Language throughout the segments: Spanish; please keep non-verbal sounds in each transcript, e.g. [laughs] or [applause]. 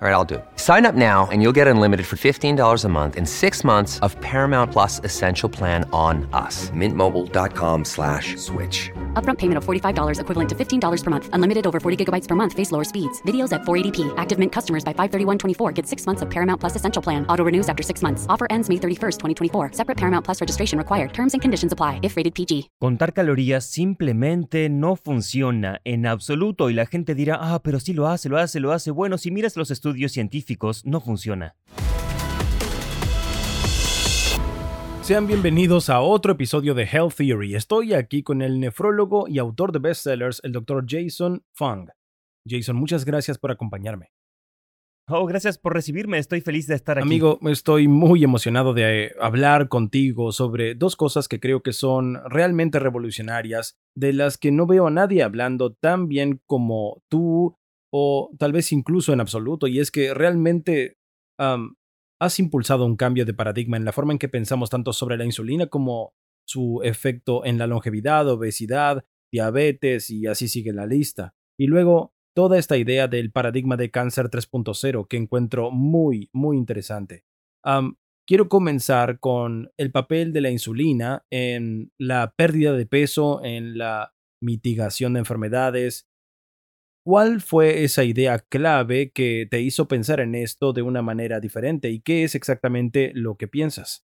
All right, I'll do it. Sign up now and you'll get unlimited for $15 a month and six months of Paramount Plus Essential Plan on us. Mintmobile.com slash switch. Upfront payment of $45 equivalent to $15 per month. Unlimited over 40 gigabytes per month. Face lower speeds. Videos at 480p. Active Mint customers by 531.24 get six months of Paramount Plus Essential Plan. Auto renews after six months. Offer ends May 31st, 2024. Separate Paramount Plus registration required. Terms and conditions apply if rated PG. Contar calorías simplemente no funciona en absoluto y la gente dirá, ah, pero sí lo hace, lo hace, lo hace. Bueno, si miras los estudios científicos, no funciona. Sean bienvenidos a otro episodio de Health Theory. Estoy aquí con el nefrólogo y autor de bestsellers, el Dr. Jason Fung. Jason, muchas gracias por acompañarme. Oh, gracias por recibirme. Estoy feliz de estar aquí. Amigo, estoy muy emocionado de hablar contigo sobre dos cosas que creo que son realmente revolucionarias, de las que no veo a nadie hablando tan bien como tú o tal vez incluso en absoluto, y es que realmente has impulsado un cambio de paradigma en la forma en que pensamos tanto sobre la insulina como su efecto en la longevidad, obesidad, diabetes y así sigue la lista. Y luego toda esta idea del paradigma de cáncer 3.0 que encuentro muy, muy interesante. quiero comenzar con el papel de la insulina en la pérdida de peso, en la mitigación de enfermedades, ¿Cuál fue esa idea clave que te hizo pensar en esto de una manera diferente y qué es exactamente lo que piensas?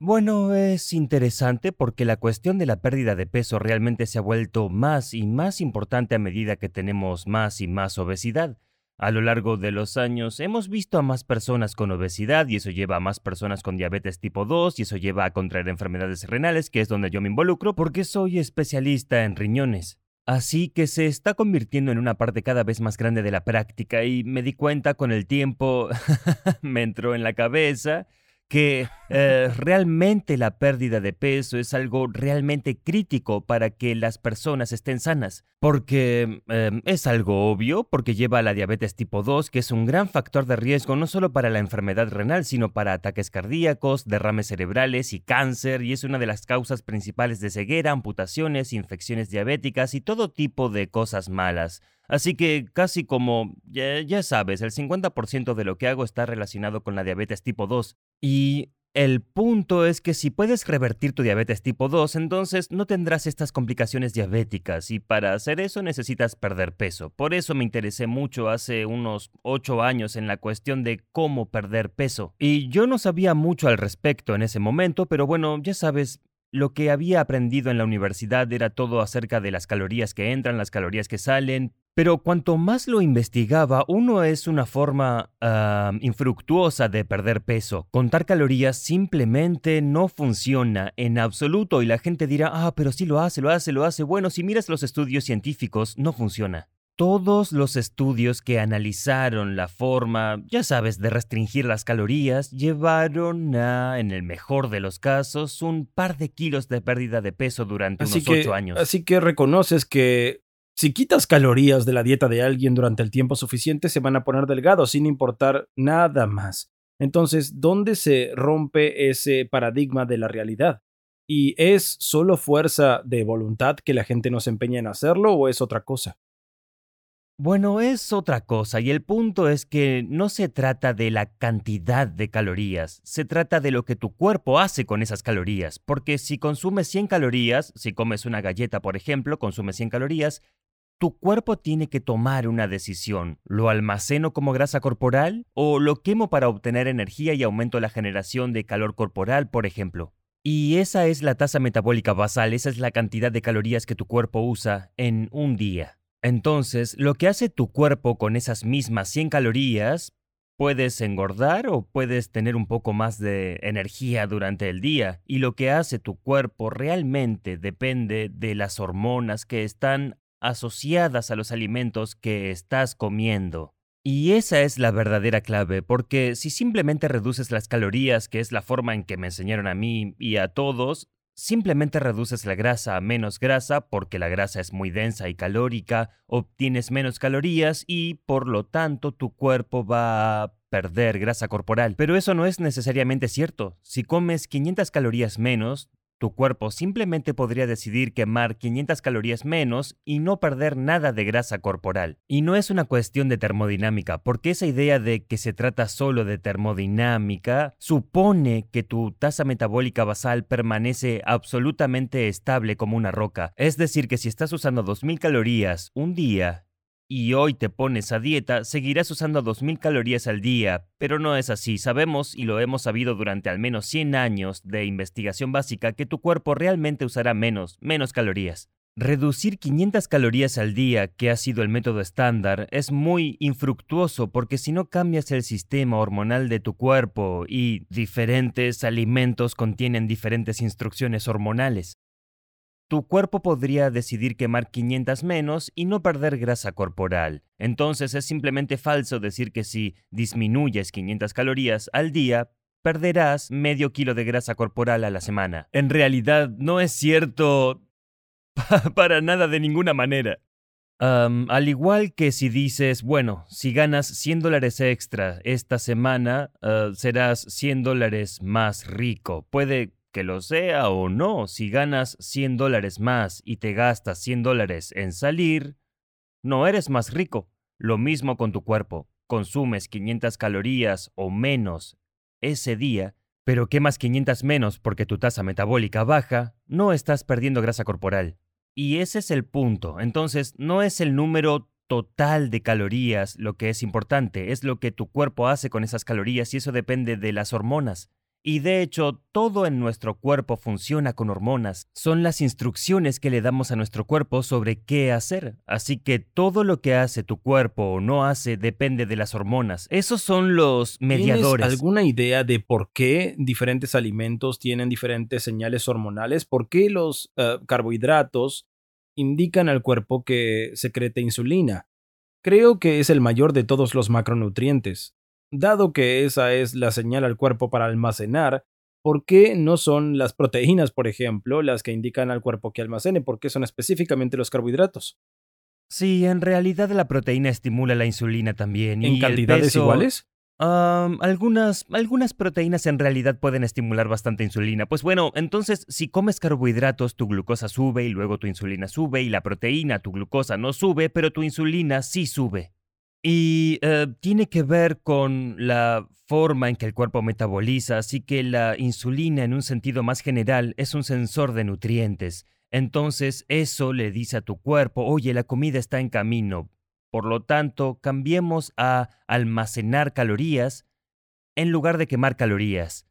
Bueno, es interesante porque la cuestión de la pérdida de peso realmente se ha vuelto más y más importante a medida que tenemos más y más obesidad. A lo largo de los años hemos visto a más personas con obesidad y eso lleva a más personas con diabetes tipo 2 y eso lleva a contraer enfermedades renales, que es donde yo me involucro porque soy especialista en riñones. Así que se está convirtiendo en una parte cada vez más grande de la práctica y me di cuenta con el tiempo, [laughs] me entró en la cabeza que eh, realmente la pérdida de peso es algo realmente crítico para que las personas estén sanas, porque em, es algo obvio, porque lleva a la diabetes tipo 2, que es un gran factor de riesgo no solo para la enfermedad renal, sino para ataques cardíacos, derrames cerebrales y cáncer, y es una de las causas principales de ceguera, amputaciones, infecciones diabéticas y todo tipo de cosas malas. Así que casi como, ya, sabes, el 50% de lo que hago está relacionado con la diabetes tipo 2. Y el punto es que si puedes revertir tu diabetes tipo 2, entonces no tendrás estas complicaciones diabéticas y para hacer eso necesitas perder peso. Por eso me interesé mucho hace unos 8 años en la cuestión de cómo perder peso. Y yo no sabía mucho al respecto en ese momento, pero bueno, ya sabes, lo que había aprendido en la universidad era todo acerca de las calorías que entran, las calorías que salen, pero cuanto más lo investigaba, uno es una forma infructuosa de perder peso. Contar calorías simplemente no funciona en absoluto y la gente dirá, ah, pero sí lo hace, lo hace, lo hace. Bueno, si miras los estudios científicos, no funciona. Todos los estudios que analizaron la forma, ya sabes, de restringir las calorías, llevaron a, en el mejor de los casos, un par de kilos de pérdida de peso durante unos ocho años. Así que reconoces que si quitas calorías de la dieta de alguien durante el tiempo suficiente, se van a poner delgados sin importar nada más. Entonces, ¿dónde se rompe ese paradigma de la realidad? ¿Y es solo fuerza de voluntad que la gente nos empeña en hacerlo o es otra cosa? Bueno, es otra cosa y el punto es que no se trata de la cantidad de calorías, se trata de lo que tu cuerpo hace con esas calorías, porque si consumes 100 calorías, si comes una galleta por ejemplo, consumes 100 calorías, tu cuerpo tiene que tomar una decisión. ¿Lo almaceno como grasa corporal o lo quemo para obtener energía y aumento la generación de calor corporal, por ejemplo? Y esa es la tasa metabólica basal, esa es la cantidad de calorías que tu cuerpo usa en un día. Entonces, lo que hace tu cuerpo con esas mismas 100 calorías Puedes engordar o puedes tener un poco más de energía durante el día y lo que hace tu cuerpo realmente depende de las hormonas que están asociadas a los alimentos que estás comiendo. Y esa es la verdadera clave, porque si simplemente reduces las calorías, que es la forma en que me enseñaron a mí y a todos, Simplemente reduces la grasa a menos grasa porque la grasa es muy densa y calórica, obtienes menos calorías y por lo tanto tu cuerpo va a perder grasa corporal. Pero eso no es necesariamente cierto. Si comes 500 calorías menos, tu cuerpo simplemente podría decidir quemar 500 calorías menos y no perder nada de grasa corporal. Y no es una cuestión de termodinámica, porque esa idea de que se trata solo de termodinámica supone que tu tasa metabólica basal permanece absolutamente estable como una roca. Es decir, que si estás usando 2000 calorías un día y hoy te pones a dieta, seguirás usando 2.000 calorías al día, pero no es así. Sabemos, y lo hemos sabido durante al menos 100 años de investigación básica, que tu cuerpo realmente usará menos, menos calorías. Reducir 500 calorías al día, que ha sido el método estándar, es muy infructuoso porque si no cambias el sistema hormonal de tu cuerpo y diferentes alimentos contienen diferentes instrucciones hormonales, tu cuerpo podría decidir quemar 500 menos y no perder grasa corporal. Entonces es simplemente falso decir que si disminuyes 500 calorías al día, perderás medio kilo de grasa corporal a la semana. En realidad no es cierto [laughs] para nada de ninguna manera. al igual que si dices, bueno, si ganas 100 dólares extra esta semana, ah, serás 100 dólares más rico. Puede que lo sea o no, si ganas 100 dólares más y te gastas 100 dólares en salir, no eres más rico. Lo mismo con tu cuerpo. Consumes 500 calorías o menos ese día, pero quemas 500 menos porque tu tasa metabólica baja, no estás perdiendo grasa corporal. Y ese es el punto. Entonces, no es el número total de calorías lo que es importante, es lo que tu cuerpo hace con esas calorías y eso depende de las hormonas. Y de hecho, todo en nuestro cuerpo funciona con hormonas. Son las instrucciones que le damos a nuestro cuerpo sobre qué hacer. Así que todo lo que hace tu cuerpo o no hace depende de las hormonas. Esos son los mediadores. ¿Tienes alguna idea de por qué diferentes alimentos tienen diferentes señales hormonales? ¿Por qué los eh, carbohidratos indican al cuerpo que secreta insulina? Creo que es el mayor de todos los macronutrientes. Dado que esa es la señal al cuerpo para almacenar, ¿por qué no son las proteínas, por ejemplo, las que indican al cuerpo que almacene? ¿Por qué son específicamente los carbohidratos? Sí, en realidad la proteína estimula la insulina también. ¿En cantidades iguales? algunas, algunas proteínas en realidad pueden estimular bastante insulina. Pues bueno, entonces si comes carbohidratos, tu glucosa sube y luego tu insulina sube y la proteína, tu glucosa no sube, pero tu insulina sí sube. Y eh, tiene que ver con la forma en que el cuerpo metaboliza, así que la insulina en un sentido más general es un sensor de nutrientes. Entonces eso le dice a tu cuerpo, oye, la comida está en camino. Por lo tanto, cambiemos a almacenar calorías en lugar de quemar calorías.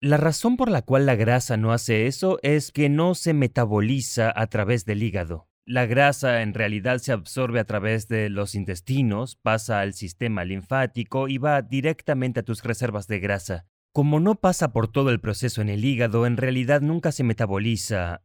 La razón por la cual la grasa no hace eso es que no se metaboliza a través del hígado. La grasa en realidad se absorbe a través de los intestinos, pasa al sistema linfático y va directamente a tus reservas de grasa. Como no pasa por todo el proceso en el hígado, en realidad nunca se metaboliza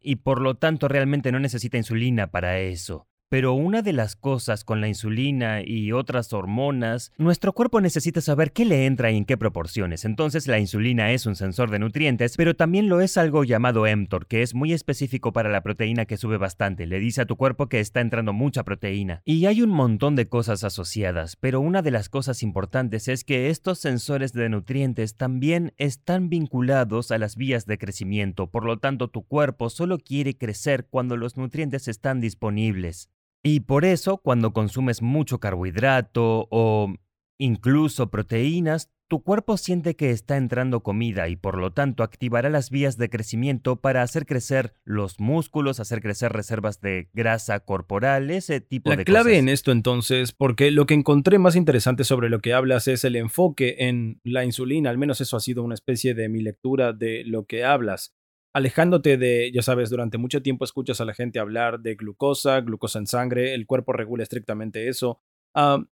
y por lo tanto realmente no necesita insulina para eso. Pero una de las cosas con la insulina y otras hormonas, nuestro cuerpo necesita saber qué le entra y en qué proporciones. Entonces la insulina es un sensor de nutrientes, pero también lo es algo llamado mTOR, que es muy específico para la proteína que sube bastante. Le dice a tu cuerpo que está entrando mucha proteína. Y hay un montón de cosas asociadas, pero una de las cosas importantes es que estos sensores de nutrientes también están vinculados a las vías de crecimiento. Por lo tanto, tu cuerpo solo quiere crecer cuando los nutrientes están disponibles. Y por eso, cuando consumes mucho carbohidrato o incluso proteínas, tu cuerpo siente que está entrando comida y por lo tanto activará las vías de crecimiento para hacer crecer los músculos, hacer crecer reservas de grasa corporal, ese tipo de cosas. La clave en esto entonces, porque lo que encontré más interesante sobre lo que hablas es el enfoque en la insulina, al menos eso ha sido una especie de mi lectura de lo que hablas alejándote de, ya sabes, durante mucho tiempo escuchas a la gente hablar de glucosa, glucosa en sangre, el cuerpo regula estrictamente eso.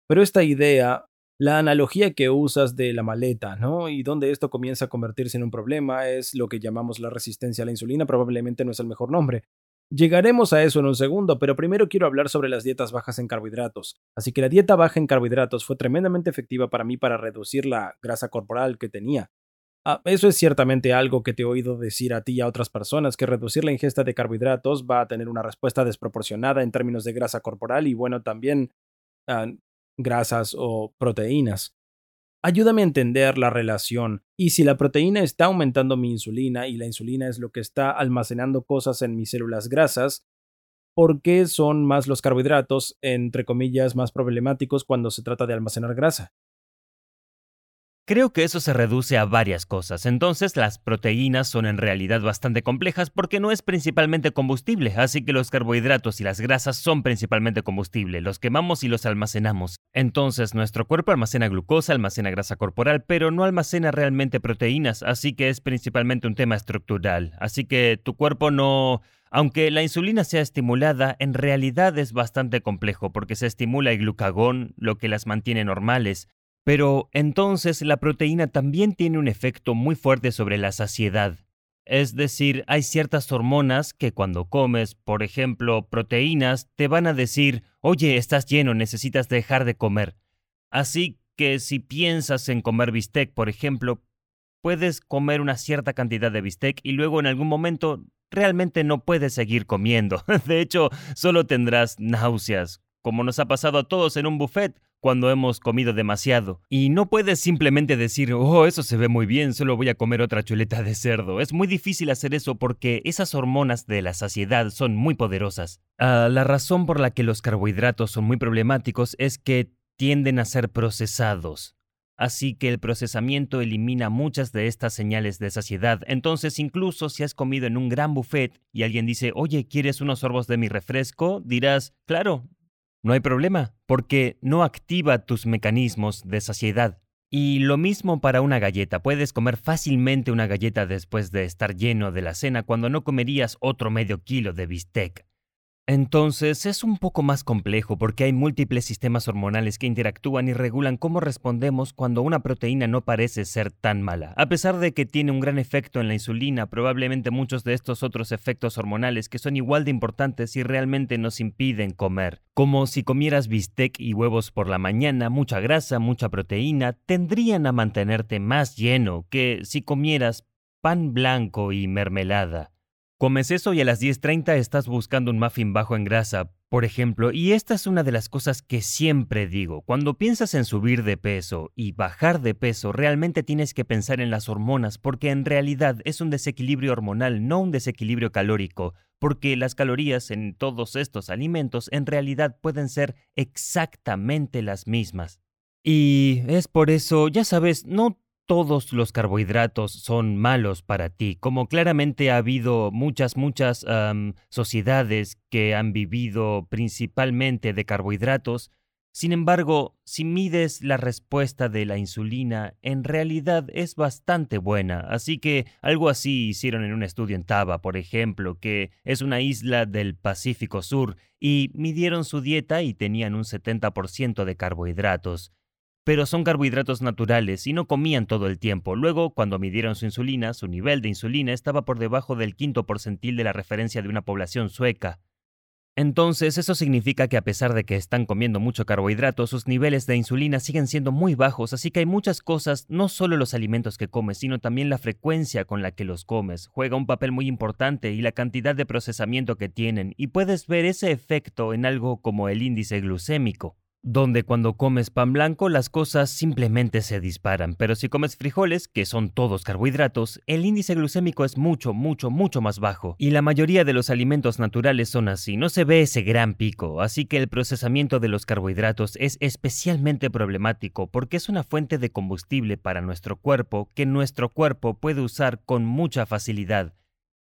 Pero esta idea La analogía que usas de la maleta, ¿no? Y donde esto comienza a convertirse en un problema es lo que llamamos la resistencia a la insulina, probablemente no es el mejor nombre. Llegaremos a eso en un segundo, pero primero quiero hablar sobre las dietas bajas en carbohidratos. Así que la dieta baja en carbohidratos fue tremendamente efectiva para mí para reducir la grasa corporal que tenía. Ah, eso es ciertamente algo que te he oído decir a ti y a otras personas, que reducir la ingesta de carbohidratos va a tener una respuesta desproporcionada en términos de grasa corporal y bueno, también ah, grasas o proteínas. Ayúdame a entender la relación y si la proteína está aumentando mi insulina y la insulina es lo que está almacenando cosas en mis células grasas, ¿por qué son más los carbohidratos, entre comillas, más problemáticos cuando se trata de almacenar grasa? Creo que eso se reduce a varias cosas. Entonces, las proteínas son en realidad bastante complejas porque no es principalmente combustible, así que los carbohidratos y las grasas son principalmente combustible, los quemamos y los almacenamos. Entonces, nuestro cuerpo almacena glucosa, almacena grasa corporal, pero no almacena realmente proteínas, así que es principalmente un tema estructural. Así que tu cuerpo no... Aunque la insulina sea estimulada, en realidad es bastante complejo porque se estimula el glucagón, lo que las mantiene normales, pero entonces la proteína también tiene un efecto muy fuerte sobre la saciedad. Es decir, hay ciertas hormonas que cuando comes, por ejemplo, proteínas, te van a decir, oye, estás lleno, necesitas dejar de comer. Así que si piensas en comer bistec, por ejemplo, puedes comer una cierta cantidad de bistec y luego en algún momento realmente no puedes seguir comiendo. [laughs] De hecho, solo tendrás náuseas, como nos ha pasado a todos en un buffet cuando hemos comido demasiado. Y no puedes simplemente decir, oh, eso se ve muy bien, solo voy a comer otra chuleta de cerdo. Es muy difícil hacer eso porque esas hormonas de la saciedad son muy poderosas. Ah, la razón por la que los carbohidratos son muy problemáticos es que tienden a ser procesados. Así que el procesamiento elimina muchas de estas señales de saciedad. Entonces, incluso si has comido en un gran buffet y alguien dice, oye, ¿quieres unos sorbos de mi refresco? Dirás, claro, no hay problema, porque no activa tus mecanismos de saciedad. Y lo mismo para una galleta. Puedes comer fácilmente una galleta después de estar lleno de la cena cuando no comerías otro medio kilo de bistec. Entonces es un poco más complejo porque hay múltiples sistemas hormonales que interactúan y regulan cómo respondemos cuando una proteína no parece ser tan mala. A pesar de que tiene un gran efecto en la insulina, probablemente muchos de estos otros efectos hormonales que son igual de importantes y realmente nos impiden comer. Como si comieras bistec y huevos por la mañana, mucha grasa, mucha proteína, tendrían a mantenerte más lleno que si comieras pan blanco y mermelada. Comes eso y a las 10.30 estás buscando un muffin bajo en grasa, por ejemplo, y esta es una de las cosas que siempre digo. Cuando piensas en subir de peso y bajar de peso, realmente tienes que pensar en las hormonas, porque en realidad es un desequilibrio hormonal, no un desequilibrio calórico, porque las calorías en todos estos alimentos en realidad pueden ser exactamente las mismas. Y es por eso, ya sabes, no todos los carbohidratos son malos para ti, como claramente ha habido muchas, muchas sociedades que han vivido principalmente de carbohidratos. Sin embargo, si mides la respuesta de la insulina, en realidad es bastante buena. Así que algo así hicieron en un estudio en Taba, por ejemplo, que es una isla del Pacífico Sur, y midieron su dieta y tenían un 70% de carbohidratos pero son carbohidratos naturales y no comían todo el tiempo. Luego, cuando midieron su insulina, su nivel de insulina estaba por debajo del quinto porcentil de la referencia de una población sueca. Entonces, eso significa que a pesar de que están comiendo mucho carbohidrato, sus niveles de insulina siguen siendo muy bajos, así que hay muchas cosas, no solo los alimentos que comes, sino también la frecuencia con la que los comes, juega un papel muy importante y la cantidad de procesamiento que tienen, y puedes ver ese efecto en algo como el índice glucémico donde cuando comes pan blanco las cosas simplemente se disparan, pero si comes frijoles, que son todos carbohidratos, el índice glucémico es mucho, mucho, mucho más bajo. Y la mayoría de los alimentos naturales son así, no se ve ese gran pico, así que el procesamiento de los carbohidratos es especialmente problemático porque es una fuente de combustible para nuestro cuerpo que nuestro cuerpo puede usar con mucha facilidad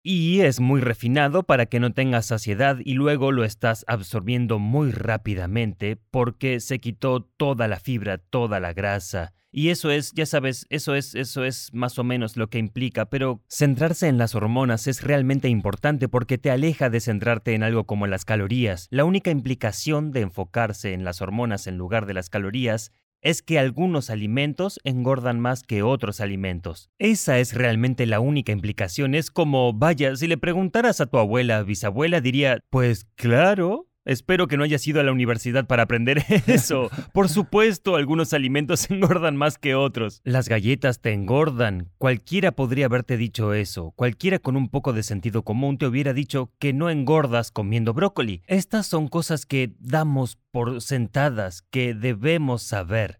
y es muy refinado para que no tengas saciedad y luego lo estás absorbiendo muy rápidamente porque se quitó toda la fibra, toda la grasa. Y eso es, ya sabes, eso es, eso es más o menos lo que implica, pero centrarse en las hormonas es realmente importante porque te aleja de centrarte en algo como las calorías. La única implicación de enfocarse en las hormonas en lugar de las calorías es que algunos alimentos engordan más que otros alimentos. Esa es realmente la única implicación. Es como, vaya, si le preguntaras a tu abuela, bisabuela, diría, pues claro, Espero que no hayas ido a la universidad para aprender [laughs] eso. Por supuesto, algunos alimentos [laughs] engordan más que otros. Las galletas te engordan. Cualquiera podría haberte dicho eso. Cualquiera con un poco de sentido común te hubiera dicho que no engordas comiendo brócoli. Estas son cosas que damos por sentadas, que debemos saber.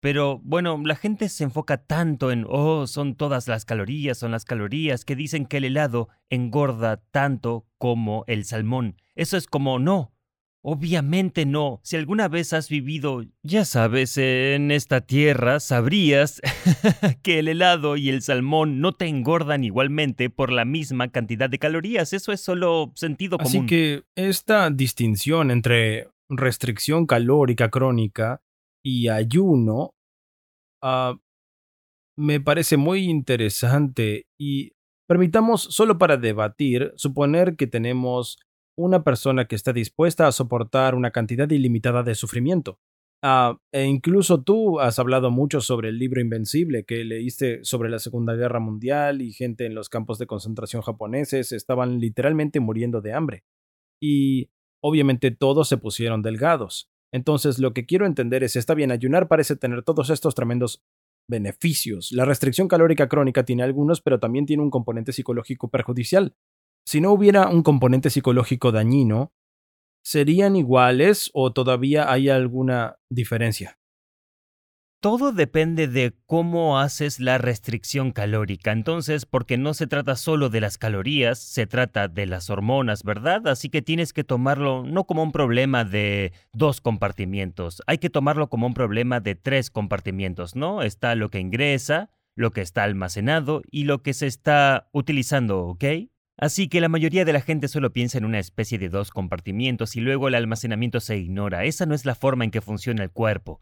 Pero bueno, la gente se enfoca tanto en, oh, son todas las calorías, son las calorías, que dicen que el helado engorda tanto como el salmón. Eso es como, no, obviamente no. Si alguna vez has vivido, ya sabes, en esta tierra, sabrías [laughs] que el helado y el salmón no te engordan igualmente por la misma cantidad de calorías. Eso es solo sentido común. Así que esta distinción entre restricción calórica crónica y ayuno ah, me parece muy interesante y permitamos, solo para debatir, suponer que tenemos una persona que está dispuesta a soportar una cantidad ilimitada de sufrimiento. Ah, e incluso tú has hablado mucho sobre el libro Invencible que leíste sobre la Segunda Guerra Mundial y gente en los campos de concentración japoneses estaban literalmente muriendo de hambre. Y obviamente todos se pusieron delgados. Entonces, lo que quiero entender es, está bien, ayunar parece tener todos estos tremendos beneficios. La restricción calórica crónica tiene algunos, pero también tiene un componente psicológico perjudicial. Si no hubiera un componente psicológico dañino, ¿serían iguales o todavía hay alguna diferencia? Todo depende de cómo haces la restricción calórica. Entonces, porque no se trata solo de las calorías, se trata de las hormonas, ¿verdad? Así que tienes que tomarlo no como un problema de dos compartimientos, hay que tomarlo como un problema de tres compartimientos, ¿no? Está lo que ingresa, lo que está almacenado y lo que se está utilizando, ¿ok? Así que la mayoría de la gente solo piensa en una especie de dos compartimientos y luego el almacenamiento se ignora. Esa no es la forma en que funciona el cuerpo.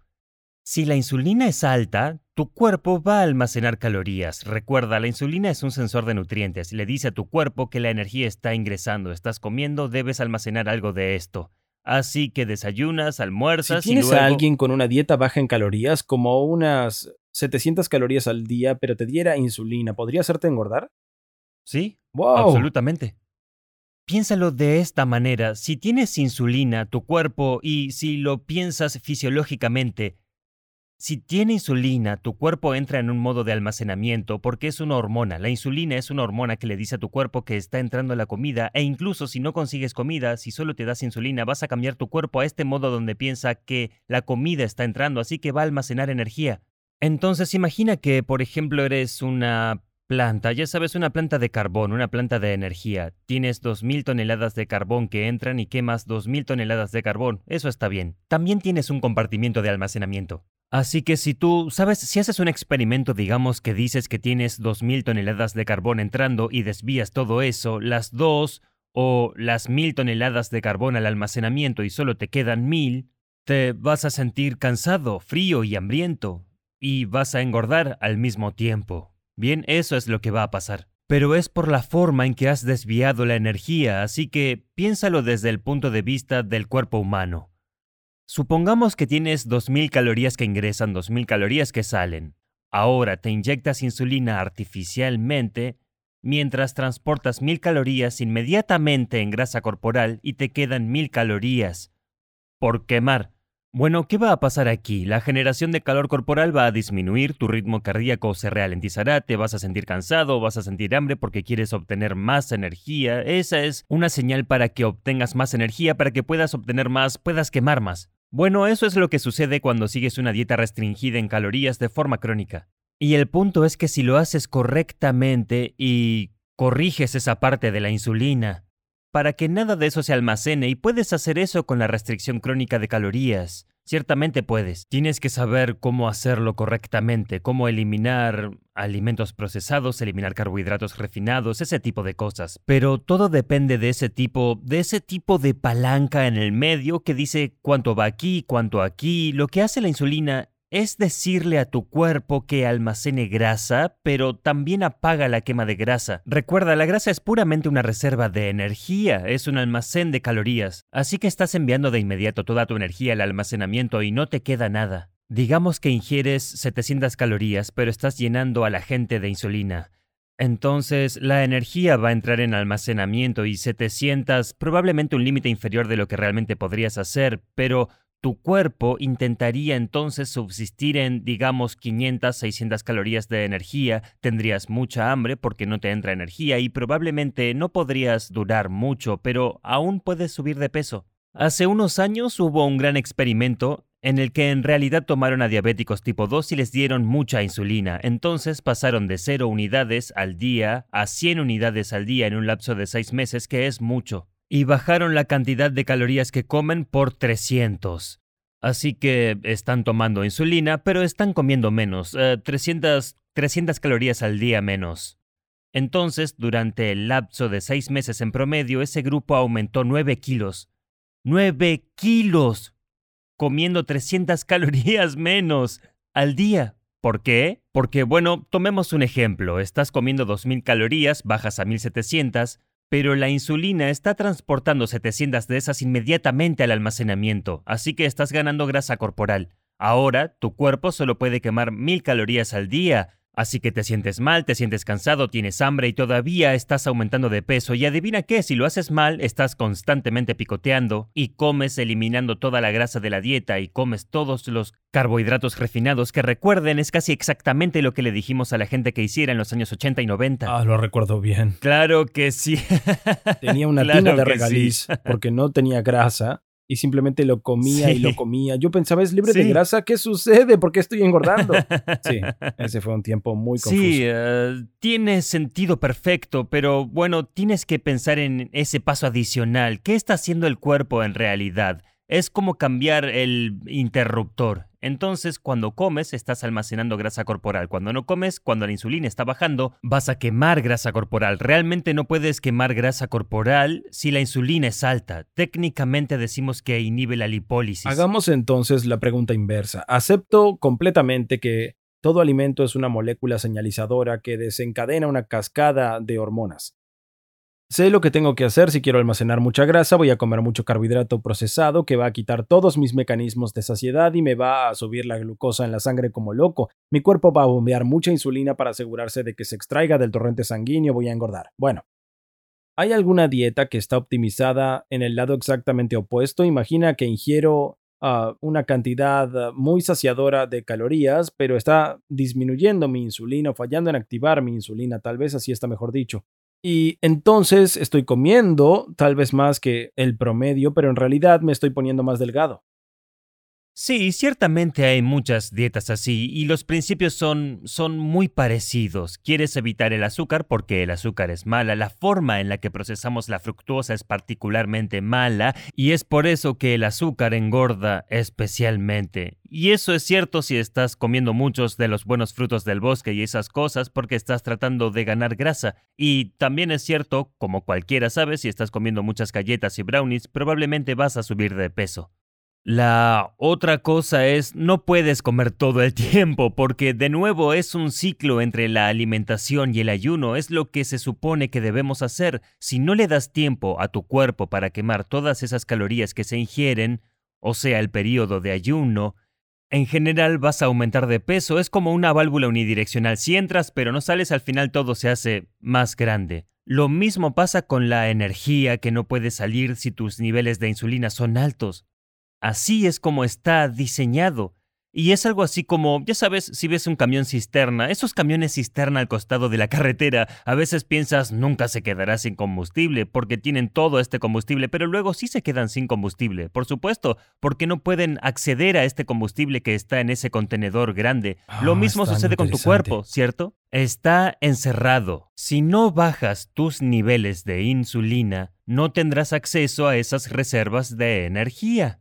Si la insulina es alta, tu cuerpo va a almacenar calorías. Recuerda, la insulina es un sensor de nutrientes. Le dice a tu cuerpo que la energía está ingresando. Estás comiendo, debes almacenar algo de esto. Así que desayunas, almuerzas si tienes y luego... a alguien con una dieta baja en calorías, como unas 700 calorías al día, pero te diera insulina, ¿podría hacerte engordar? Sí, ¡Wow! absolutamente. Piénsalo de esta manera. Si tienes insulina, tu cuerpo, y si lo piensas fisiológicamente, si tiene insulina, tu cuerpo entra en un modo de almacenamiento porque es una hormona. La insulina es una hormona que le dice a tu cuerpo que está entrando la comida e incluso si no consigues comida, si solo te das insulina, vas a cambiar tu cuerpo a este modo donde piensa que la comida está entrando, así que va a almacenar energía. Entonces imagina que, por ejemplo, eres una planta, ya sabes, una planta de carbón, una planta de energía. Tienes 2.000 toneladas de carbón que entran y quemas 2.000 toneladas de carbón. Eso está bien. También tienes un compartimiento de almacenamiento. Así que si tú, sabes, si haces un experimento, digamos que dices que tienes 2.000 toneladas de carbón entrando y desvías todo eso, las dos o las 1.000 toneladas de carbón al almacenamiento y solo te quedan 1.000, te vas a sentir cansado, frío y hambriento, y vas a engordar al mismo tiempo. Bien, eso es lo que va a pasar. Pero es por la forma en que has desviado la energía, así que piénsalo desde el punto de vista del cuerpo humano. Supongamos que tienes 2.000 calorías que ingresan, 2.000 calorías que salen. Ahora te inyectas insulina artificialmente mientras transportas 1.000 calorías inmediatamente en grasa corporal y te quedan 1.000 calorías por quemar. Bueno, ¿qué va a pasar aquí? La generación de calor corporal va a disminuir, tu ritmo cardíaco se ralentizará, te vas a sentir cansado, vas a sentir hambre porque quieres obtener más energía. Esa es una señal para que obtengas más energía, para que puedas obtener más, puedas quemar más. Bueno, eso es lo que sucede cuando sigues una dieta restringida en calorías de forma crónica. Y el punto es que si lo haces correctamente y corriges esa parte de la insulina, para que nada de eso se almacene y puedes hacer eso con la restricción crónica de calorías. Ciertamente puedes. Tienes que saber cómo hacerlo correctamente, cómo eliminar alimentos procesados, eliminar carbohidratos refinados, ese tipo de cosas. Pero todo depende de ese tipo, de ese tipo de palanca en el medio que dice cuánto va aquí, cuánto aquí. Lo que hace la insulina es decirle a tu cuerpo que almacene grasa, pero también apaga la quema de grasa. Recuerda, la grasa es puramente una reserva de energía, es un almacén de calorías, así que estás enviando de inmediato toda tu energía al almacenamiento y no te queda nada. Digamos que ingieres 700 calorías, pero estás llenando a la gente de insulina. Entonces, la energía va a entrar en almacenamiento y 700, probablemente un límite inferior de lo que realmente podrías hacer, pero tu cuerpo intentaría entonces subsistir en, digamos, 500, 600 calorías de energía, tendrías mucha hambre porque no te entra energía y probablemente no podrías durar mucho, pero aún puedes subir de peso. Hace unos años hubo un gran experimento en el que en realidad tomaron a diabéticos tipo 2 y les dieron mucha insulina. Entonces pasaron de 0 unidades al día a 100 unidades al día en un lapso de 6 meses, que es mucho. Y bajaron la cantidad de calorías que comen por 300. Así que están tomando insulina, pero están comiendo menos, 300, eh, 300 calorías al día menos. Entonces, durante el lapso de 6 meses en promedio, ese grupo aumentó 9 kilos 9 kilos, comiendo 300 [laughs] calorías menos al día. ¿Por qué? Porque, bueno, tomemos un ejemplo. Estás comiendo 2.000 calorías, bajas a 1.700, pero la insulina está transportando 700 de esas inmediatamente al almacenamiento, así que estás ganando grasa corporal. Ahora, tu cuerpo solo puede quemar 1.000 calorías al día, Así que te sientes mal, te sientes cansado, tienes hambre y todavía estás aumentando de peso y adivina qué, si lo haces mal, estás constantemente picoteando y comes eliminando toda la grasa de la dieta y comes todos los carbohidratos refinados que recuerden es casi exactamente lo que le dijimos a la gente que hiciera en los años 80 y 90. Ah, lo recuerdo bien. Claro que sí. Tenía una [laughs] tina de regaliz porque no tenía grasa y simplemente lo comía y lo comía. Yo pensaba, es libre de grasa, ¿qué sucede? ¿Por qué estoy engordando? [laughs] Sí, ese fue un tiempo muy confuso. Sí, eh, tiene sentido perfecto, pero bueno, tienes que pensar en ese paso adicional. ¿Qué está haciendo el cuerpo en realidad? Es como cambiar el interruptor. Entonces, cuando comes, estás almacenando grasa corporal. Cuando no comes, cuando la insulina está bajando, vas a quemar grasa corporal. Realmente no puedes quemar grasa corporal si la insulina es alta. Técnicamente decimos que inhibe la lipólisis. Hagamos entonces la pregunta inversa. Acepto completamente que todo alimento es una molécula señalizadora que desencadena una cascada de hormonas. Sé lo que tengo que hacer si quiero almacenar mucha grasa, voy a comer mucho carbohidrato procesado que va a quitar todos mis mecanismos de saciedad y me va a subir la glucosa en la sangre como loco. Mi cuerpo va a bombear mucha insulina para asegurarse de que se extraiga del torrente sanguíneo, voy a engordar. Bueno, ¿hay alguna dieta que está optimizada en el lado exactamente opuesto? Imagina que ingiero ah, una cantidad muy saciadora de calorías, pero está disminuyendo mi insulina o fallando en activar mi insulina, tal vez así está mejor dicho. Y entonces estoy comiendo tal vez más que el promedio, pero en realidad me estoy poniendo más delgado. Sí, ciertamente hay muchas dietas así y los principios son, son muy parecidos. Quieres evitar el azúcar porque el azúcar es mala, la forma en la que procesamos la fructuosa es particularmente mala y es por eso que el azúcar engorda especialmente. Y eso es cierto si estás comiendo muchos de los buenos frutos del bosque y esas cosas porque estás tratando de ganar grasa. Y también es cierto, como cualquiera sabe, si estás comiendo muchas galletas y brownies, probablemente vas a subir de peso. La otra cosa es, no puedes comer todo el [laughs] tiempo, porque de nuevo es un ciclo entre la alimentación y el ayuno, es lo que se supone que debemos hacer. Si no le das tiempo a tu cuerpo para quemar todas esas calorías que se ingieren, o sea, el periodo de ayuno, en general vas a aumentar de peso, es como una válvula unidireccional. Si entras pero no sales, al final todo se hace más grande. Lo mismo pasa con la energía que no puede salir si tus niveles de insulina son altos. Así es como está diseñado. Y es algo así como, ya sabes, si ves un camión cisterna, esos camiones cisterna al costado de la [laughs] carretera, a veces piensas nunca se quedará sin combustible porque tienen todo este combustible, pero luego sí se quedan sin combustible, por supuesto, porque no pueden acceder a este combustible que está en ese contenedor grande. Lo ah, mismo sucede con tu cuerpo, ¿cierto? Está encerrado. Si no bajas tus niveles de insulina, no tendrás acceso a esas reservas de energía.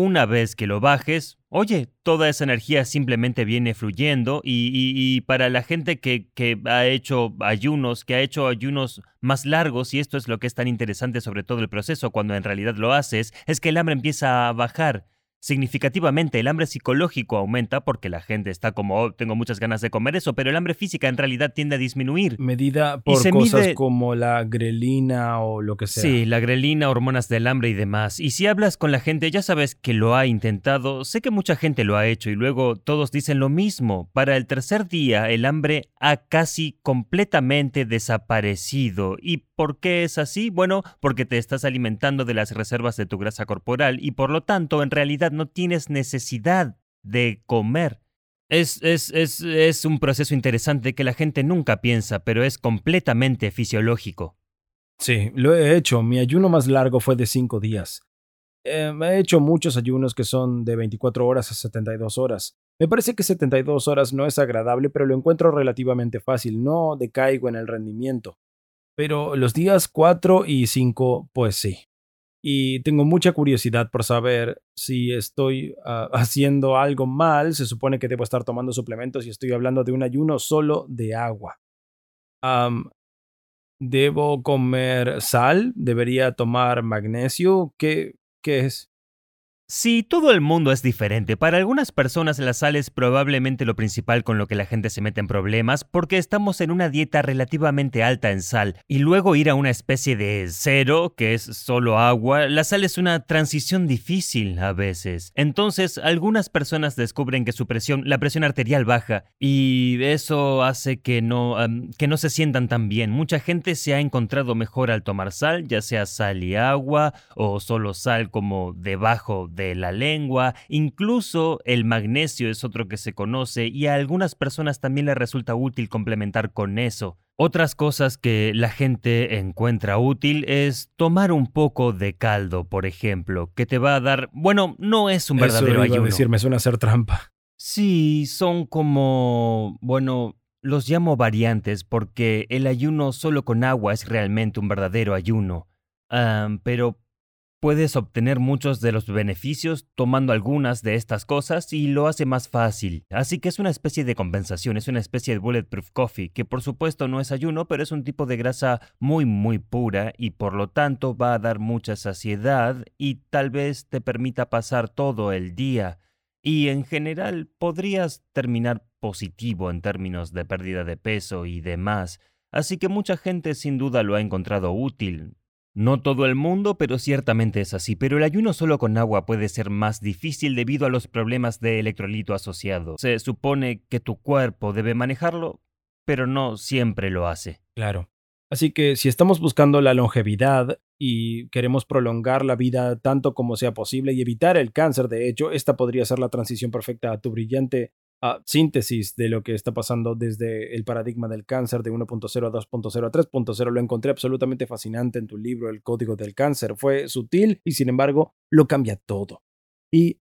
Una vez que lo bajes, oye, toda esa energía simplemente viene fluyendo y, para la gente que, que, ha hecho ayunos, que ha hecho ayunos más largos, y esto es lo que es tan interesante sobre todo el proceso cuando en realidad lo haces, es que el hambre empieza a bajar. Significativamente. El hambre psicológico aumenta porque la gente está como, oh, tengo muchas ganas de comer eso, pero el hambre física en realidad tiende a disminuir. Medida por cosas como la grelina o lo que sea. Sí, la grelina, hormonas del hambre y demás. Y si hablas con la gente, ya sabes que lo ha intentado. Sé que mucha gente lo ha hecho y luego todos dicen lo mismo. Para el tercer día, el hambre ha casi completamente desaparecido. ¿Y por qué es así? Bueno, porque te estás alimentando de las reservas de tu grasa corporal y por lo tanto, en realidad, no tienes necesidad de comer. Es, es, es, es, un proceso interesante que la gente nunca piensa, pero es completamente fisiológico. Sí, lo he hecho. Mi ayuno más largo fue de cinco días. Eh, he hecho muchos ayunos que son de 24 horas a 72 horas. Me parece que 72 horas no es agradable, pero lo encuentro relativamente fácil. No decaigo en el rendimiento. Pero los días 4 y 5, pues sí y tengo mucha curiosidad por saber si estoy ah, [laughs] haciendo algo mal. Se supone que debo estar tomando suplementos y estoy hablando de un ayuno solo de agua. ¿Debo comer sal? ¿Debería tomar magnesio? ¿Qué, qué es? Sí, todo el mundo es diferente. Para algunas personas la sal es probablemente lo principal con lo que la gente se mete en problemas porque estamos en una dieta relativamente alta en sal y luego ir a una especie de cero, que es solo agua, la sal es una transición difícil a veces. Entonces, algunas personas descubren que su presión, la presión arterial baja y eso hace que no, que no se sientan tan bien. Mucha gente se ha encontrado mejor al tomar sal, ya sea sal y agua o solo sal como debajo de la lengua, incluso el magnesio es otro que se conoce y a algunas personas también les resulta útil complementar con eso. Otras cosas que la gente encuentra útil es tomar un poco de caldo, por ejemplo, que te va a dar, bueno, no es un verdadero ayuno. decir, me suena hacer trampa. Sí, son como, bueno, los llamo variantes porque el ayuno solo con agua es realmente un verdadero ayuno. pero Puedes obtener muchos de los beneficios tomando algunas de estas cosas y lo hace más fácil. Así que es una especie de compensación, es una especie de bulletproof coffee, que por supuesto no es ayuno, pero es un tipo de grasa muy muy pura y por lo tanto va a dar mucha saciedad y tal vez te permita pasar todo el día. Y en general podrías terminar positivo en términos de pérdida de peso y demás. Así que mucha gente sin duda lo ha encontrado útil. No todo el mundo, pero ciertamente es así. Pero el ayuno solo con agua puede ser más difícil debido a los problemas de electrolito asociado. Se supone que tu cuerpo debe manejarlo, pero no siempre lo hace. Claro. Así que si estamos buscando la longevidad y queremos prolongar la vida tanto como sea posible y evitar el cáncer, de hecho, esta podría ser la transición perfecta a tu brillante síntesis de lo que está pasando desde el paradigma del cáncer de 1.0 a 2.0 a 3.0. Lo encontré absolutamente fascinante en tu libro El Código del Cáncer. Fue sutil y sin embargo lo cambia todo. Y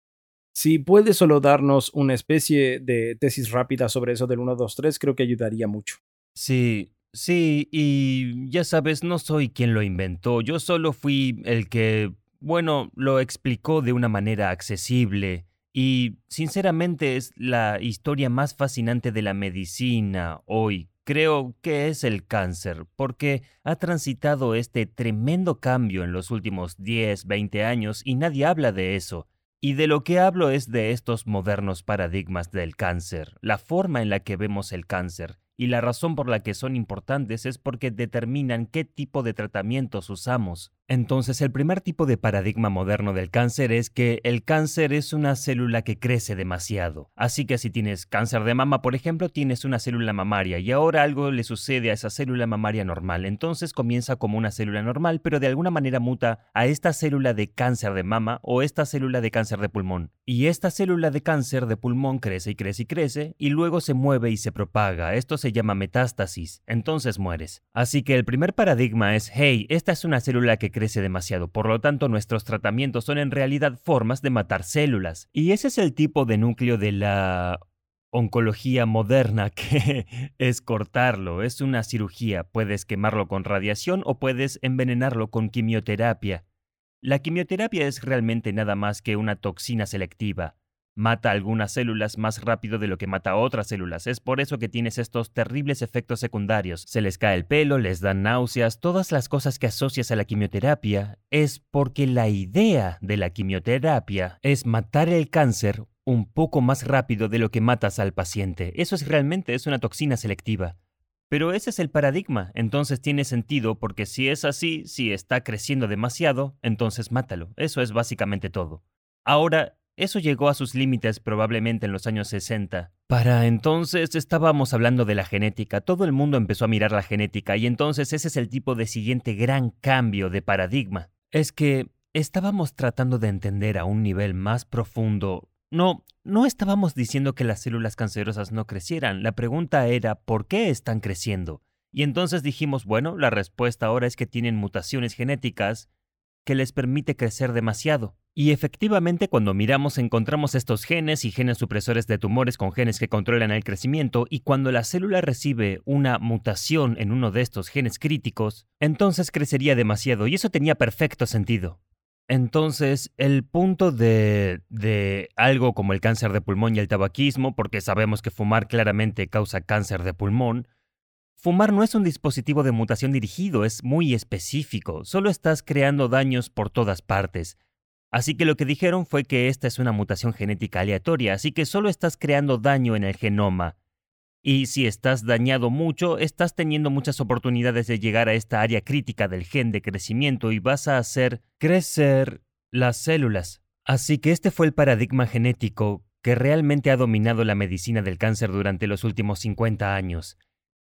si puedes solo darnos una especie de tesis rápida sobre eso del 1, 2, 3, creo que ayudaría mucho. Sí, sí, y ya sabes, no soy quien lo inventó, yo solo fui el que, bueno, lo explicó de una manera accesible y sinceramente es la historia más fascinante de la medicina hoy. Creo que es el cáncer, porque ha transitado este tremendo cambio en los últimos 10, 20 años y nadie habla de eso. Y de lo que hablo es de estos modernos paradigmas del cáncer, la forma en la que vemos el cáncer, y la razón por la que son importantes es porque determinan qué tipo de tratamientos usamos. Entonces, el primer tipo de paradigma moderno del cáncer es que el cáncer es una célula que crece demasiado. Así que si tienes cáncer de mama, por ejemplo, tienes una célula mamaria y ahora algo le sucede a esa célula mamaria normal. Entonces comienza como una célula normal, pero de alguna manera muta a esta célula de cáncer de mama o esta célula de cáncer de pulmón. Y esta célula de cáncer de pulmón crece y crece y crece y luego se mueve y se propaga. Esto se llama metástasis. Entonces mueres. Así que el primer paradigma es, hey, esta es una célula que crece demasiado, por lo tanto nuestros tratamientos son en realidad formas de matar células. Y ese es el tipo de núcleo de la oncología moderna [laughs] que es cortarlo, es una cirugía, puedes quemarlo con radiación o puedes envenenarlo con quimioterapia. La quimioterapia es realmente nada más que una toxina selectiva. Mata algunas células más rápido de lo que mata otras células. Es por eso que tienes estos terribles efectos secundarios. Se les cae el pelo, les dan náuseas, todas las cosas que asocias a la quimioterapia es porque la idea de la quimioterapia es matar el cáncer un poco más rápido de lo que matas al paciente. Eso es realmente es una toxina selectiva. Pero ese es el paradigma, entonces tiene sentido porque si es así, si está creciendo demasiado, entonces mátalo. Eso es básicamente todo. Ahora, eso llegó a sus límites probablemente en los años 60. Para entonces estábamos hablando de la genética, todo el mundo empezó a mirar la genética y entonces ese es el tipo de siguiente gran cambio de paradigma. Es que estábamos tratando de entender a un nivel más profundo no, no estábamos diciendo que las células cancerosas no crecieran, la pregunta era ¿por qué están creciendo? Y entonces dijimos, bueno, la respuesta ahora es que tienen mutaciones genéticas que les permite crecer demasiado. Y efectivamente cuando miramos encontramos estos genes y genes supresores de tumores con genes que controlan el crecimiento y cuando la célula recibe una mutación en uno de estos genes críticos, entonces crecería demasiado y eso tenía perfecto sentido. Entonces, el punto de, de, algo como el cáncer de pulmón y el tabaquismo, porque sabemos que fumar claramente causa cáncer de pulmón, fumar no es un dispositivo de mutación dirigido, es muy específico, solo estás creando daños por todas partes. Así que lo que dijeron fue que esta es una mutación genética aleatoria, así que solo estás creando daño en el genoma. Y si estás dañado mucho, estás teniendo muchas oportunidades de llegar a esta área crítica del gen de crecimiento y vas a hacer crecer las células. Así que este fue el paradigma genético que realmente ha dominado la medicina del cáncer durante los últimos 50 años.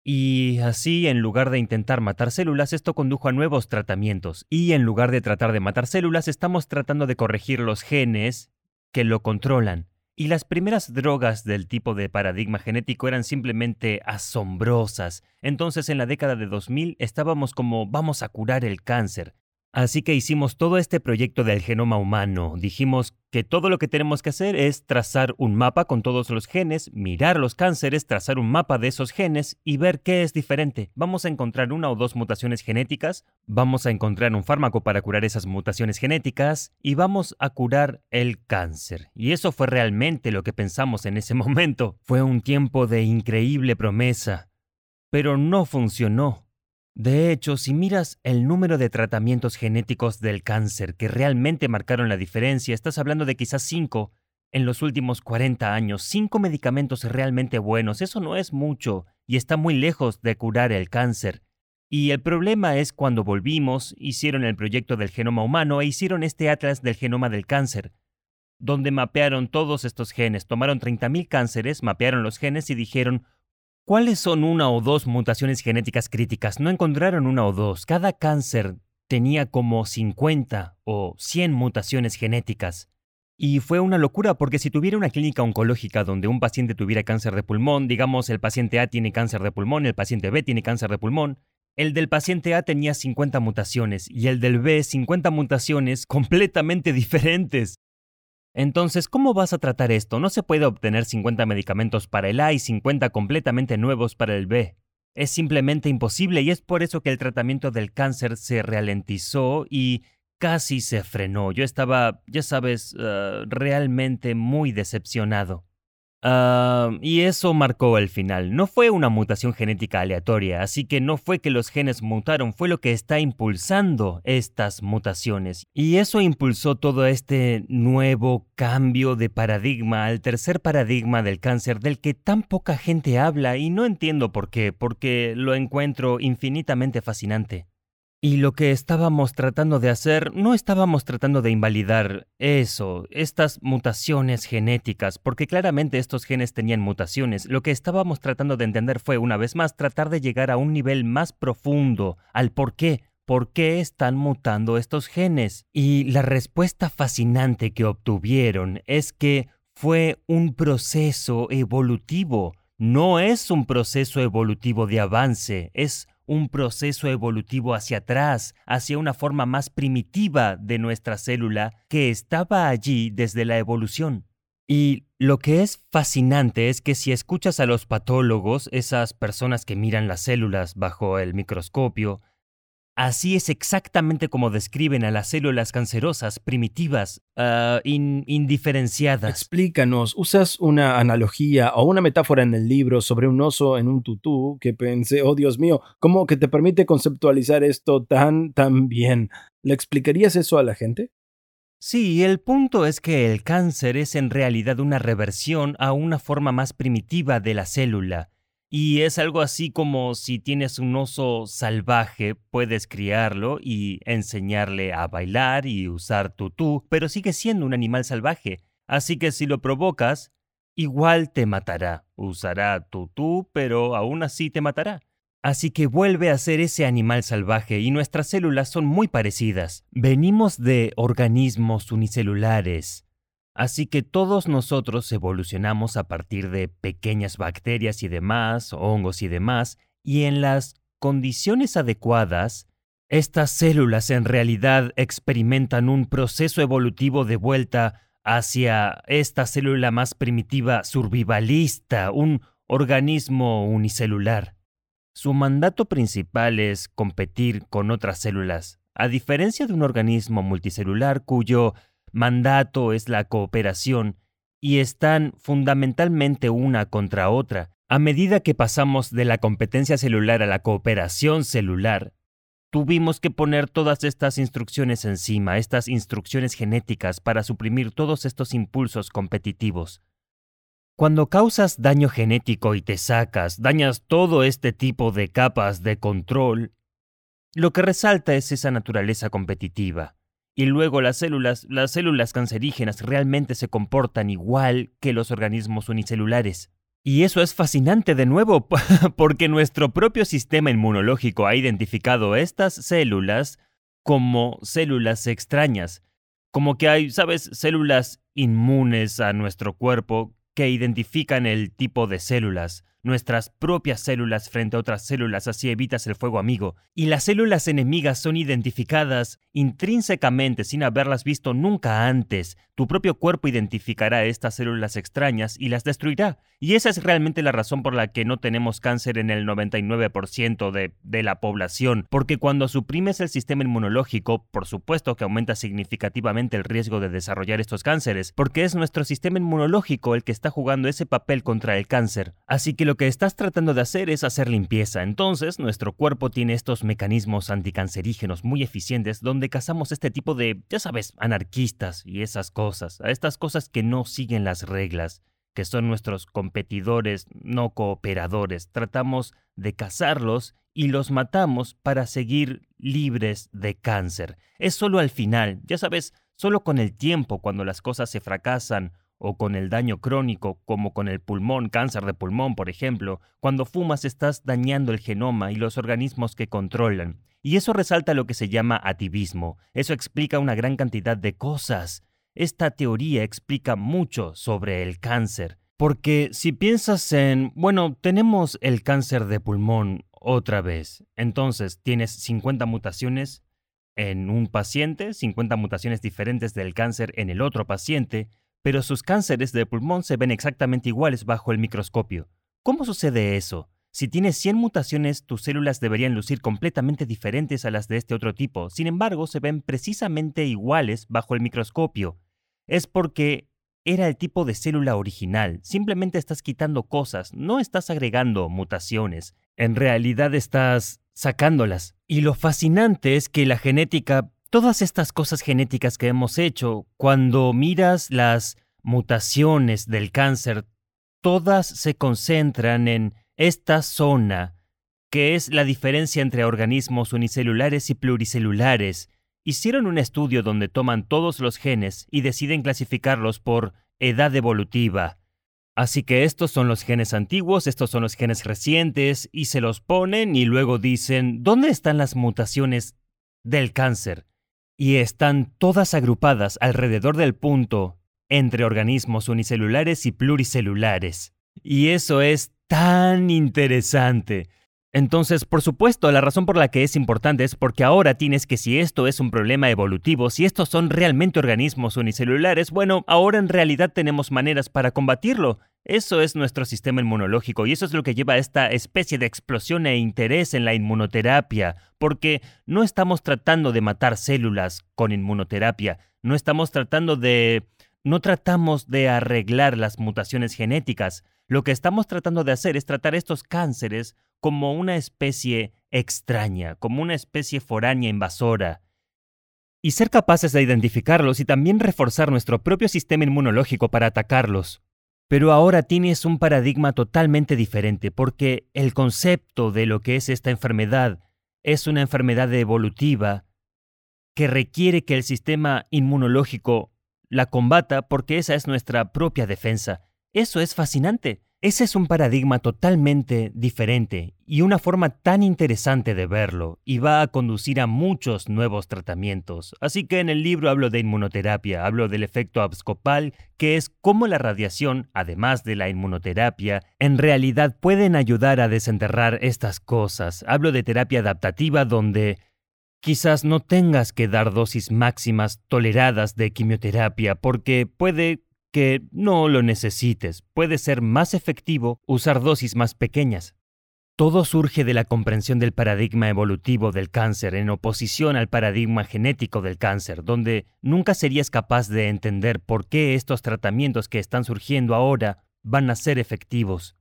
Y así, en lugar de intentar matar células, esto condujo a nuevos tratamientos. Y en lugar de tratar de matar células, estamos tratando de corregir los genes que lo controlan. Y las primeras drogas del tipo de paradigma genético eran simplemente asombrosas. Entonces en la década de 2000 estábamos como vamos a curar el cáncer. Así que hicimos todo este proyecto del genoma humano. Dijimos que todo lo que tenemos que hacer es trazar un mapa con todos los genes, mirar los cánceres, trazar un mapa de esos genes y ver qué es diferente. Vamos a encontrar una o dos mutaciones genéticas, vamos a encontrar un fármaco para curar esas mutaciones genéticas y vamos a curar el cáncer. Y eso fue realmente lo que pensamos en ese [laughs] momento. Fue un tiempo de increíble promesa, pero no funcionó. De hecho, si miras el número de tratamientos genéticos del cáncer que realmente marcaron la diferencia, estás hablando de quizás cinco en los últimos 40 años, cinco medicamentos realmente buenos, eso no es mucho y está muy lejos de curar el cáncer. Y el problema es cuando volvimos, hicieron el proyecto del genoma humano e hicieron este atlas del genoma del cáncer, donde mapearon todos estos genes, tomaron 30.000 cánceres, mapearon los genes y dijeron, ¿Cuáles son una o dos mutaciones genéticas críticas? No encontraron una o dos. Cada cáncer tenía como 50 o 100 mutaciones genéticas. Y fue una locura porque si tuviera una clínica oncológica donde un paciente tuviera cáncer de pulmón, digamos el paciente A tiene cáncer de pulmón, el paciente B tiene cáncer de pulmón, el del paciente A tenía 50 mutaciones y el del B 50 mutaciones completamente [laughs] diferentes. Entonces, ¿cómo vas a tratar esto? No se puede obtener 50 medicamentos para el A y 50 completamente nuevos para el B. Es simplemente imposible y es por eso que el tratamiento del cáncer se ralentizó y casi se frenó. Yo estaba, ya sabes, eh, realmente muy decepcionado. Ah, y eso marcó el final. No fue una mutación genética aleatoria, así que no fue que los genes mutaron, fue lo que está impulsando estas mutaciones. Y eso impulsó todo este nuevo cambio de paradigma al tercer paradigma del cáncer del que tan poca gente habla y no entiendo por qué, porque lo encuentro infinitamente fascinante. Y lo que estábamos tratando de hacer, no estábamos tratando de invalidar eso, estas mutaciones genéticas, porque claramente estos genes tenían mutaciones. Lo que estábamos tratando de entender fue, una vez más, tratar de llegar a un nivel más profundo al por qué, por qué están mutando estos genes. Y la respuesta fascinante que obtuvieron es que fue un proceso evolutivo. No es un proceso evolutivo de avance, es un proceso evolutivo hacia atrás, hacia una forma más primitiva de nuestra célula que estaba allí desde la evolución. Y lo que es fascinante es que si escuchas a los patólogos, esas personas que miran las células bajo el microscopio, Así es exactamente como describen a las células cancerosas, primitivas, ah, indiferenciadas. Explícanos, usas una analogía o una metáfora en el libro sobre un oso en un tutú que pensé, oh Dios mío, ¿cómo que te permite conceptualizar esto tan, tan bien? ¿Le explicarías eso a la gente? Sí, el punto es que el cáncer es en realidad una reversión a una forma más primitiva de la célula y es algo así como si tienes un oso salvaje, puedes criarlo y enseñarle a bailar y usar tutú, pero sigue siendo un animal salvaje. Así que si lo provocas, igual te matará. Usará tutú, pero aún así te matará. Así que vuelve a ser ese animal salvaje y nuestras células son muy parecidas. Venimos de organismos unicelulares, Así que todos nosotros evolucionamos a partir de pequeñas bacterias y demás, hongos y demás, y en las condiciones adecuadas, estas células en realidad experimentan un proceso evolutivo de vuelta hacia esta célula más primitiva survivalista, un organismo unicelular. Su mandato principal es competir con otras células, a diferencia de un organismo multicelular cuyo mandato es la cooperación y están fundamentalmente una contra otra. A medida que pasamos de la competencia celular a la cooperación celular, tuvimos que poner todas estas instrucciones encima, estas instrucciones genéticas para suprimir todos estos impulsos competitivos. Cuando causas daño genético y te sacas, dañas todo este tipo de capas de control, lo que resalta es esa naturaleza competitiva. Y luego las células, las células cancerígenas realmente se comportan igual que los organismos unicelulares. Y eso es fascinante de nuevo, [laughs] porque nuestro propio sistema inmunológico ha identificado estas células como células extrañas, como que hay, sabes, células inmunes a nuestro cuerpo que identifican el tipo de células, nuestras propias células frente a otras células, así evitas el fuego amigo. Y las células enemigas son identificadas intrínsecamente sin haberlas visto nunca antes. Tu propio cuerpo identificará estas células extrañas y las destruirá. Y esa es realmente la razón por la que no tenemos cáncer en el 99% de, de la población, porque cuando suprimes el sistema inmunológico, por supuesto que aumenta significativamente el riesgo de desarrollar estos cánceres, porque es nuestro sistema inmunológico el que está jugando ese papel contra el cáncer. Así que lo lo que estás tratando de hacer es hacer limpieza. Entonces, nuestro cuerpo tiene estos mecanismos anticancerígenos muy eficientes donde cazamos este tipo de, ya sabes, anarquistas y esas cosas, a estas cosas que no siguen las reglas, que son nuestros competidores no cooperadores. Tratamos de cazarlos y los matamos para seguir libres de cáncer. Es solo al final, ya sabes, solo con el tiempo cuando las cosas se fracasan o con el daño crónico, como con el pulmón, cáncer de pulmón, por ejemplo, cuando fumas estás dañando el genoma y los organismos que controlan. Y eso resalta lo que se llama ativismo. Eso explica una gran cantidad de cosas. Esta teoría explica mucho sobre el cáncer. Porque si piensas en, bueno, tenemos el cáncer de pulmón otra vez, entonces tienes 50 mutaciones en un paciente, 50 mutaciones diferentes del cáncer en el otro paciente, pero sus cánceres de pulmón se ven exactamente iguales bajo el microscopio. ¿Cómo sucede eso? Si tienes 100 mutaciones, tus células deberían lucir completamente diferentes a las de este otro tipo, sin embargo, se ven precisamente iguales bajo el microscopio. Es porque era el tipo de célula original, simplemente estás quitando cosas, no estás agregando mutaciones, en realidad estás sacándolas. Y lo fascinante es que la genética todas estas cosas genéticas que hemos hecho, cuando miras las mutaciones del cáncer, todas se concentran en esta zona, que es la diferencia entre organismos unicelulares y pluricelulares. Hicieron un estudio donde toman todos los genes y deciden clasificarlos por edad evolutiva. Así que estos son los genes antiguos, estos son los genes recientes, y se los ponen y luego dicen, ¿dónde están las mutaciones del cáncer? Y están todas agrupadas alrededor del punto entre organismos unicelulares y pluricelulares. Y eso es tan interesante. Entonces, por supuesto, la razón por la que es importante es porque ahora tienes que si esto es un problema evolutivo, si estos son realmente organismos unicelulares, bueno, ahora en realidad tenemos maneras para combatirlo. Eso es nuestro sistema inmunológico y eso es lo que lleva a esta especie de explosión e interés en la inmunoterapia, porque no estamos tratando de matar células con inmunoterapia, no estamos tratando de... no tratamos de arreglar las mutaciones genéticas, lo que estamos tratando de hacer es tratar estos cánceres como una especie extraña, como una especie foránea invasora, y ser capaces de identificarlos y también reforzar nuestro propio sistema inmunológico para atacarlos. Pero ahora tienes un paradigma totalmente diferente, porque el concepto de lo que es esta enfermedad es una enfermedad evolutiva que requiere que el sistema inmunológico la combata porque esa es nuestra propia defensa. Eso es fascinante. Ese es un paradigma totalmente diferente y una forma tan interesante de verlo, y va a conducir a muchos nuevos tratamientos. Así que en el libro hablo de inmunoterapia, hablo del efecto abscopal, que es cómo la radiación, además de la inmunoterapia, en realidad pueden ayudar a desenterrar estas cosas. Hablo de terapia adaptativa donde quizás no tengas que dar dosis máximas toleradas de quimioterapia porque puede que no lo necesites. Puede ser más efectivo usar dosis más pequeñas. Todo surge de la comprensión del paradigma evolutivo del cáncer en oposición al paradigma genético del cáncer, donde nunca serías capaz de entender por qué estos tratamientos que están surgiendo ahora van a ser efectivos.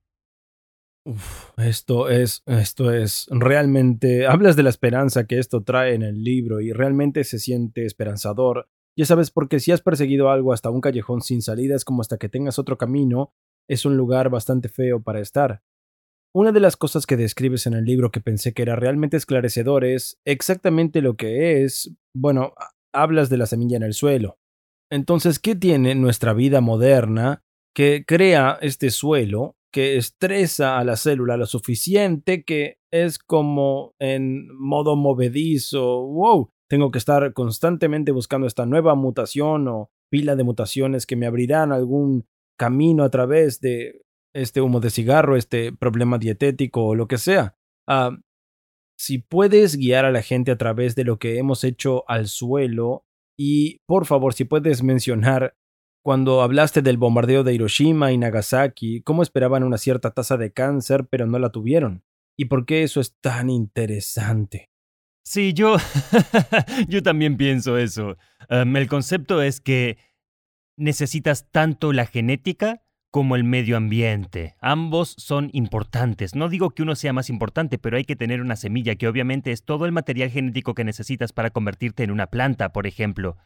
Esto es, esto es realmente, hablas de la esperanza que esto trae en el libro y realmente se siente esperanzador ya sabes, porque si has perseguido algo hasta un callejón sin salida es como hasta que tengas otro camino, es un lugar bastante feo para estar. Una de las cosas que describes en el libro que pensé que era realmente esclarecedor es exactamente lo que es, bueno, hablas de la semilla en el suelo. Entonces, ¿qué tiene nuestra vida moderna que crea este suelo que estresa a la célula lo suficiente que es como en modo movedizo, wow, tengo que estar constantemente buscando esta nueva mutación o pila de mutaciones que me abrirán algún camino a través de este humo de cigarro, este problema dietético o lo que sea. Ah, si puedes guiar a la gente a través de lo que hemos hecho al suelo y por favor si puedes mencionar cuando hablaste del bombardeo de Hiroshima y Nagasaki, cómo esperaban una cierta tasa de cáncer pero no la tuvieron y por qué eso es tan interesante. Sí, yo, [laughs] yo también pienso eso. Em, el concepto es que necesitas tanto la genética como el medio ambiente. Ambos son importantes. No digo que uno sea más importante, pero hay que tener una semilla que obviamente es todo el material genético que necesitas para convertirte en una planta, por ejemplo.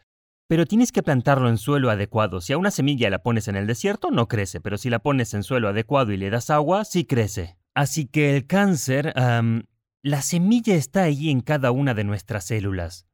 Pero tienes que plantarlo en suelo adecuado. Si a una semilla la pones en el desierto, no crece, pero si la pones en suelo adecuado y le das agua, sí crece. Así que el cáncer em, la semilla está ahí en cada una de nuestras células.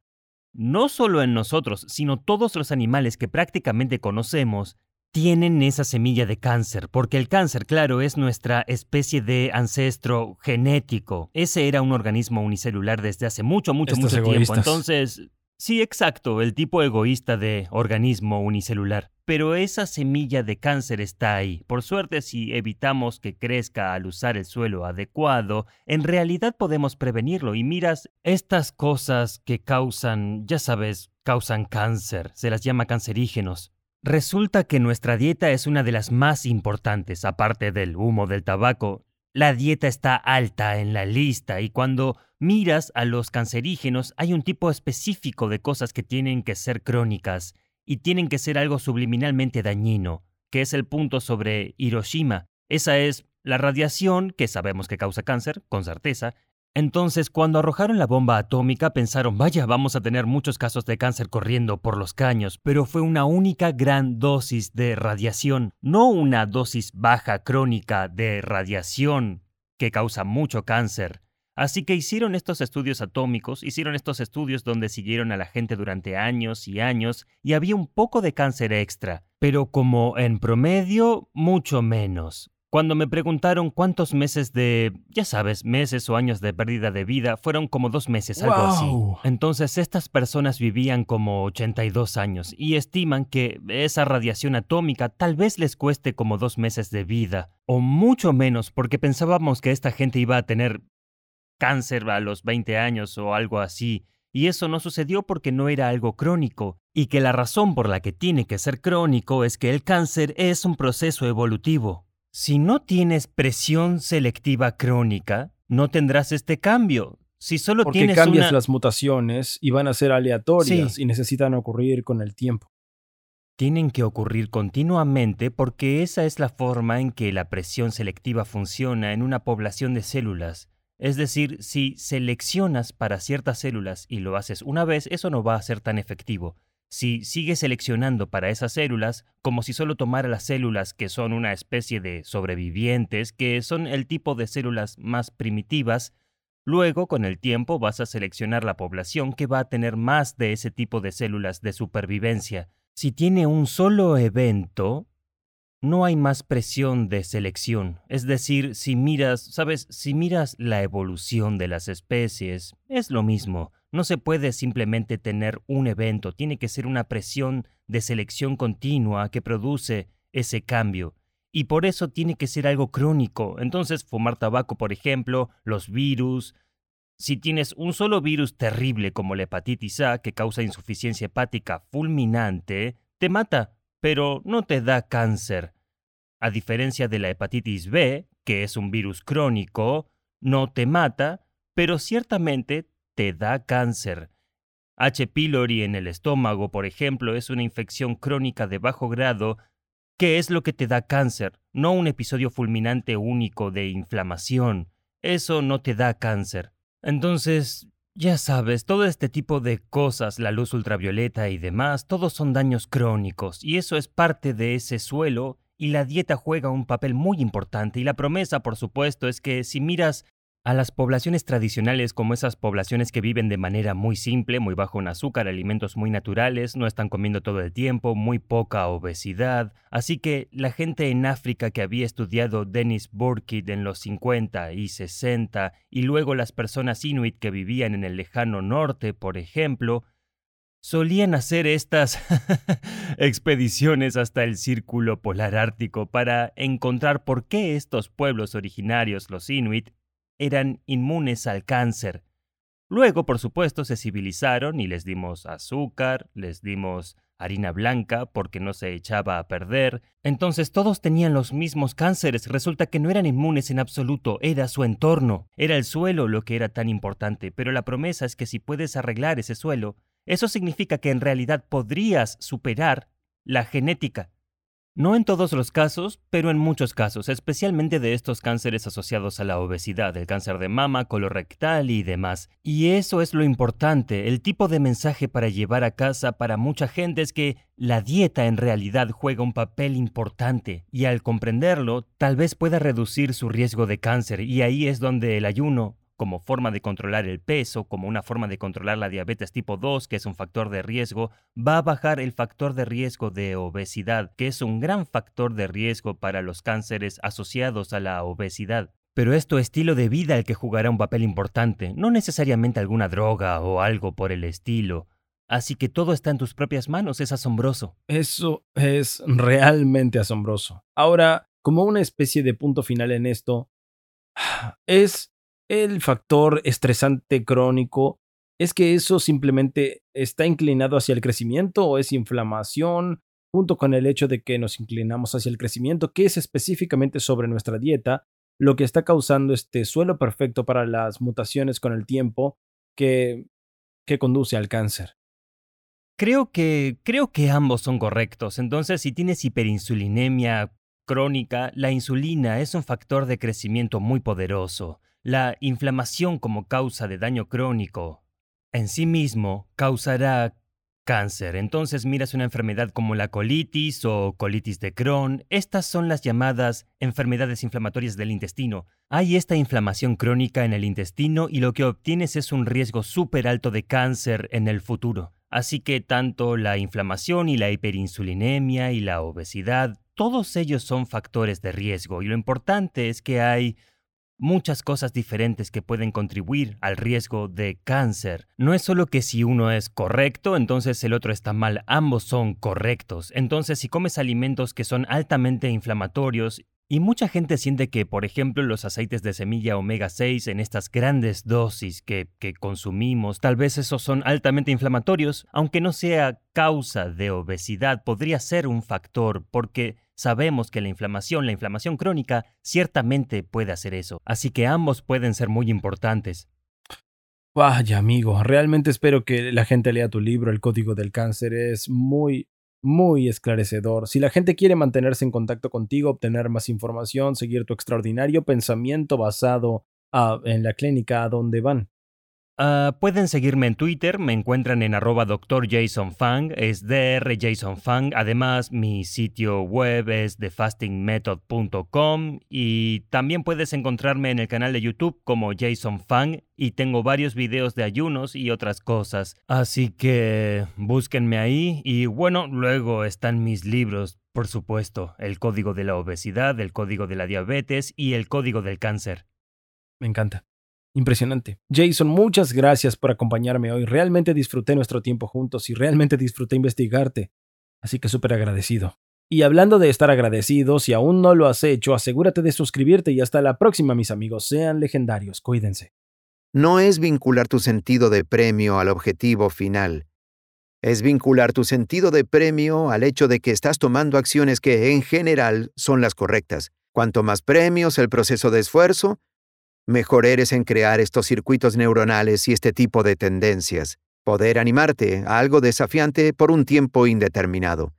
No solo en nosotros, sino todos los animales que prácticamente conocemos tienen esa semilla de cáncer, porque el cáncer, claro, es nuestra especie de ancestro genético. Ese era un organismo unicelular desde hace mucho, mucho, mucho tiempo. Entonces, Sí, exacto, el tipo egoísta de organismo unicelular. Pero esa semilla de cáncer está ahí. Por suerte, si evitamos que crezca al usar el suelo adecuado, en realidad podemos prevenirlo. Y miras, estas cosas que causan, ya sabes, causan cáncer, se las llama cancerígenos. Resulta que nuestra dieta es una de las más importantes, aparte del humo del tabaco. La dieta está alta en la lista y cuando miras a los cancerígenos hay un tipo específico de cosas que tienen que ser crónicas y tienen que ser algo subliminalmente dañino, que es el punto sobre Hiroshima. Esa es la radiación, que sabemos que causa cáncer, con certeza. Entonces, cuando arrojaron la bomba atómica, pensaron, vaya, vamos a tener muchos casos de cáncer corriendo por los caños, pero fue una única gran dosis de radiación, no una dosis baja crónica de radiación que causa mucho cáncer. Así que hicieron estos estudios atómicos, hicieron estos estudios donde siguieron a la gente durante años y años y había un poco de cáncer extra, pero como en promedio, mucho menos. Cuando me preguntaron cuántos meses de, ya sabes, meses o años de pérdida de vida, fueron como dos meses, algo así. Entonces estas personas vivían como 82 años y estiman que esa radiación atómica tal vez les cueste como dos meses de vida, o mucho menos porque pensábamos que esta gente iba a tener cáncer a los 20 años o algo así. Y eso no sucedió porque no era algo crónico, y que la razón por la que tiene que ser crónico es que el cáncer es un proceso evolutivo. Si no tienes presión selectiva crónica, no tendrás este cambio. Si solo Porque tienes cambias una... las mutaciones y van a ser aleatorias y necesitan ocurrir con el tiempo. tienen que ocurrir continuamente porque esa es la forma en que la presión selectiva funciona en una población de células. Es decir, si seleccionas para ciertas células y lo haces una vez, eso no va a ser tan efectivo. Si sigues seleccionando para esas células, como si solo tomara las células que son una especie de sobrevivientes, que son el tipo de células más primitivas, luego con el tiempo vas a seleccionar la población que va a tener más de ese tipo de células de supervivencia. Si tiene un solo evento, no hay más presión de selección. Es decir, si miras, sabes, si miras la evolución de las especies, es lo mismo. No se puede simplemente tener un evento, tiene que ser una presión de selección continua que produce ese cambio. Y por eso tiene que ser algo crónico. Entonces, fumar tabaco, por ejemplo, los virus, si tienes un solo virus terrible como la hepatitis A que causa insuficiencia hepática fulminante, te mata, pero no te da cáncer. A diferencia de la hepatitis B, que es un virus crónico, no te mata, pero ciertamente te da cáncer. H. pylori en el estómago, por ejemplo, es una infección crónica de bajo grado que es lo que te da cáncer, no un episodio fulminante único de inflamación. Eso no te da cáncer. Entonces, ya sabes, todo este tipo de cosas, la luz ultravioleta y demás, todos son daños crónicos, y eso es parte de ese suelo, y la dieta juega un papel muy importante, y la promesa, por supuesto, es que si miras a las poblaciones tradicionales como esas poblaciones que viven de manera muy simple, muy bajo en azúcar, alimentos muy naturales, no están comiendo todo el tiempo, muy poca obesidad. Así que la gente en África que había estudiado Dennis Burkitt en los 50 y 60, y luego las personas inuit que vivían en el lejano norte, por ejemplo, solían hacer estas [laughs] expediciones hasta el círculo polar ártico para encontrar por qué estos pueblos originarios, los inuit, eran inmunes al cáncer. Luego, por supuesto, se civilizaron y les dimos azúcar, les dimos harina blanca porque no se echaba a perder. Entonces todos tenían los mismos cánceres. Resulta que no eran inmunes en absoluto, era su entorno, era el suelo lo que era tan importante. Pero la promesa es que si puedes arreglar ese suelo, eso significa que en realidad podrías superar la genética. No en todos los casos, pero en muchos casos, especialmente de estos cánceres asociados a la obesidad, el cáncer de mama, colorectal y demás. Y eso es lo importante, el tipo de mensaje para llevar a casa para mucha gente es que la dieta en realidad juega un papel importante y al comprenderlo tal vez pueda reducir su riesgo de cáncer y ahí es donde el ayuno como forma de controlar el peso, como una forma de controlar la diabetes tipo 2, que es un factor de riesgo, va a bajar el factor de riesgo de obesidad, que es un gran factor de riesgo para los cánceres asociados a la obesidad. Pero es estilo de vida el que jugará un papel importante, no necesariamente alguna droga o algo por el estilo. Así que todo está en tus propias manos, es asombroso. Eso es realmente asombroso. Ahora, como una especie de punto final en esto, es el factor estresante crónico es que eso simplemente está inclinado hacia el crecimiento o es inflamación, junto con el hecho de que nos inclinamos hacia el crecimiento, que es específicamente sobre nuestra dieta, lo que está causando este suelo perfecto para las mutaciones con el tiempo que, que conduce al cáncer. Creo que creo que ambos son correctos. Entonces, si tienes hiperinsulinemia crónica, la insulina es un factor de crecimiento muy poderoso. La inflamación como causa de daño crónico en sí mismo causará cáncer. Entonces miras una enfermedad como la colitis o colitis de Crohn. Estas son las llamadas enfermedades inflamatorias del intestino. Hay esta inflamación crónica en el intestino y lo que obtienes es un riesgo súper alto de cáncer en el futuro. Así que tanto la inflamación y la hiperinsulinemia y la obesidad, todos ellos son factores de riesgo y lo importante es que hay muchas cosas diferentes que pueden contribuir al riesgo de cáncer. No es solo que si uno es correcto, entonces el otro está mal, ambos son correctos. Entonces si comes alimentos que son altamente inflamatorios Y mucha gente siente que, por ejemplo, los aceites de semilla omega 6 en estas grandes dosis que, que, consumimos, tal vez esos son altamente inflamatorios, aunque no sea causa de obesidad, podría ser un factor, porque sabemos que la inflamación, la inflamación crónica, ciertamente puede hacer eso. Así que ambos pueden ser muy importantes. Vaya amigo, realmente espero que la gente lea tu libro, El Código del Cáncer. Es muy, muy esclarecedor. Si la gente quiere mantenerse en contacto contigo, obtener más información, seguir tu extraordinario pensamiento basado ah, en la clínica a donde van. Uh, pueden seguirme en Twitter, me encuentran en arroba Dr. Jason Fang, es Dr. Jason Fang. Además, mi sitio web es thefastingmethod.com y también puedes encontrarme en el canal de YouTube como Jason Fang y tengo varios videos de ayunos y otras cosas. Así que búsquenme ahí y bueno, luego están mis libros, por supuesto, el código de la obesidad, el código de la diabetes y el código del cáncer. Me encanta. Impresionante. Jason, muchas gracias por acompañarme hoy. Realmente disfruté nuestro tiempo juntos y realmente disfruté investigarte. Así que súper agradecido. Y hablando de estar agradecido, si aún no lo has hecho, asegúrate de suscribirte y hasta la próxima, mis amigos. Sean legendarios. Cuídense. No es vincular tu sentido de premio al objetivo final. Es vincular tu sentido de premio al hecho de que estás tomando acciones que en general son las correctas. Cuanto más premios el proceso de esfuerzo, Mejor eres en crear estos circuitos neuronales y este tipo de tendencias. Poder animarte a algo desafiante por un tiempo indeterminado.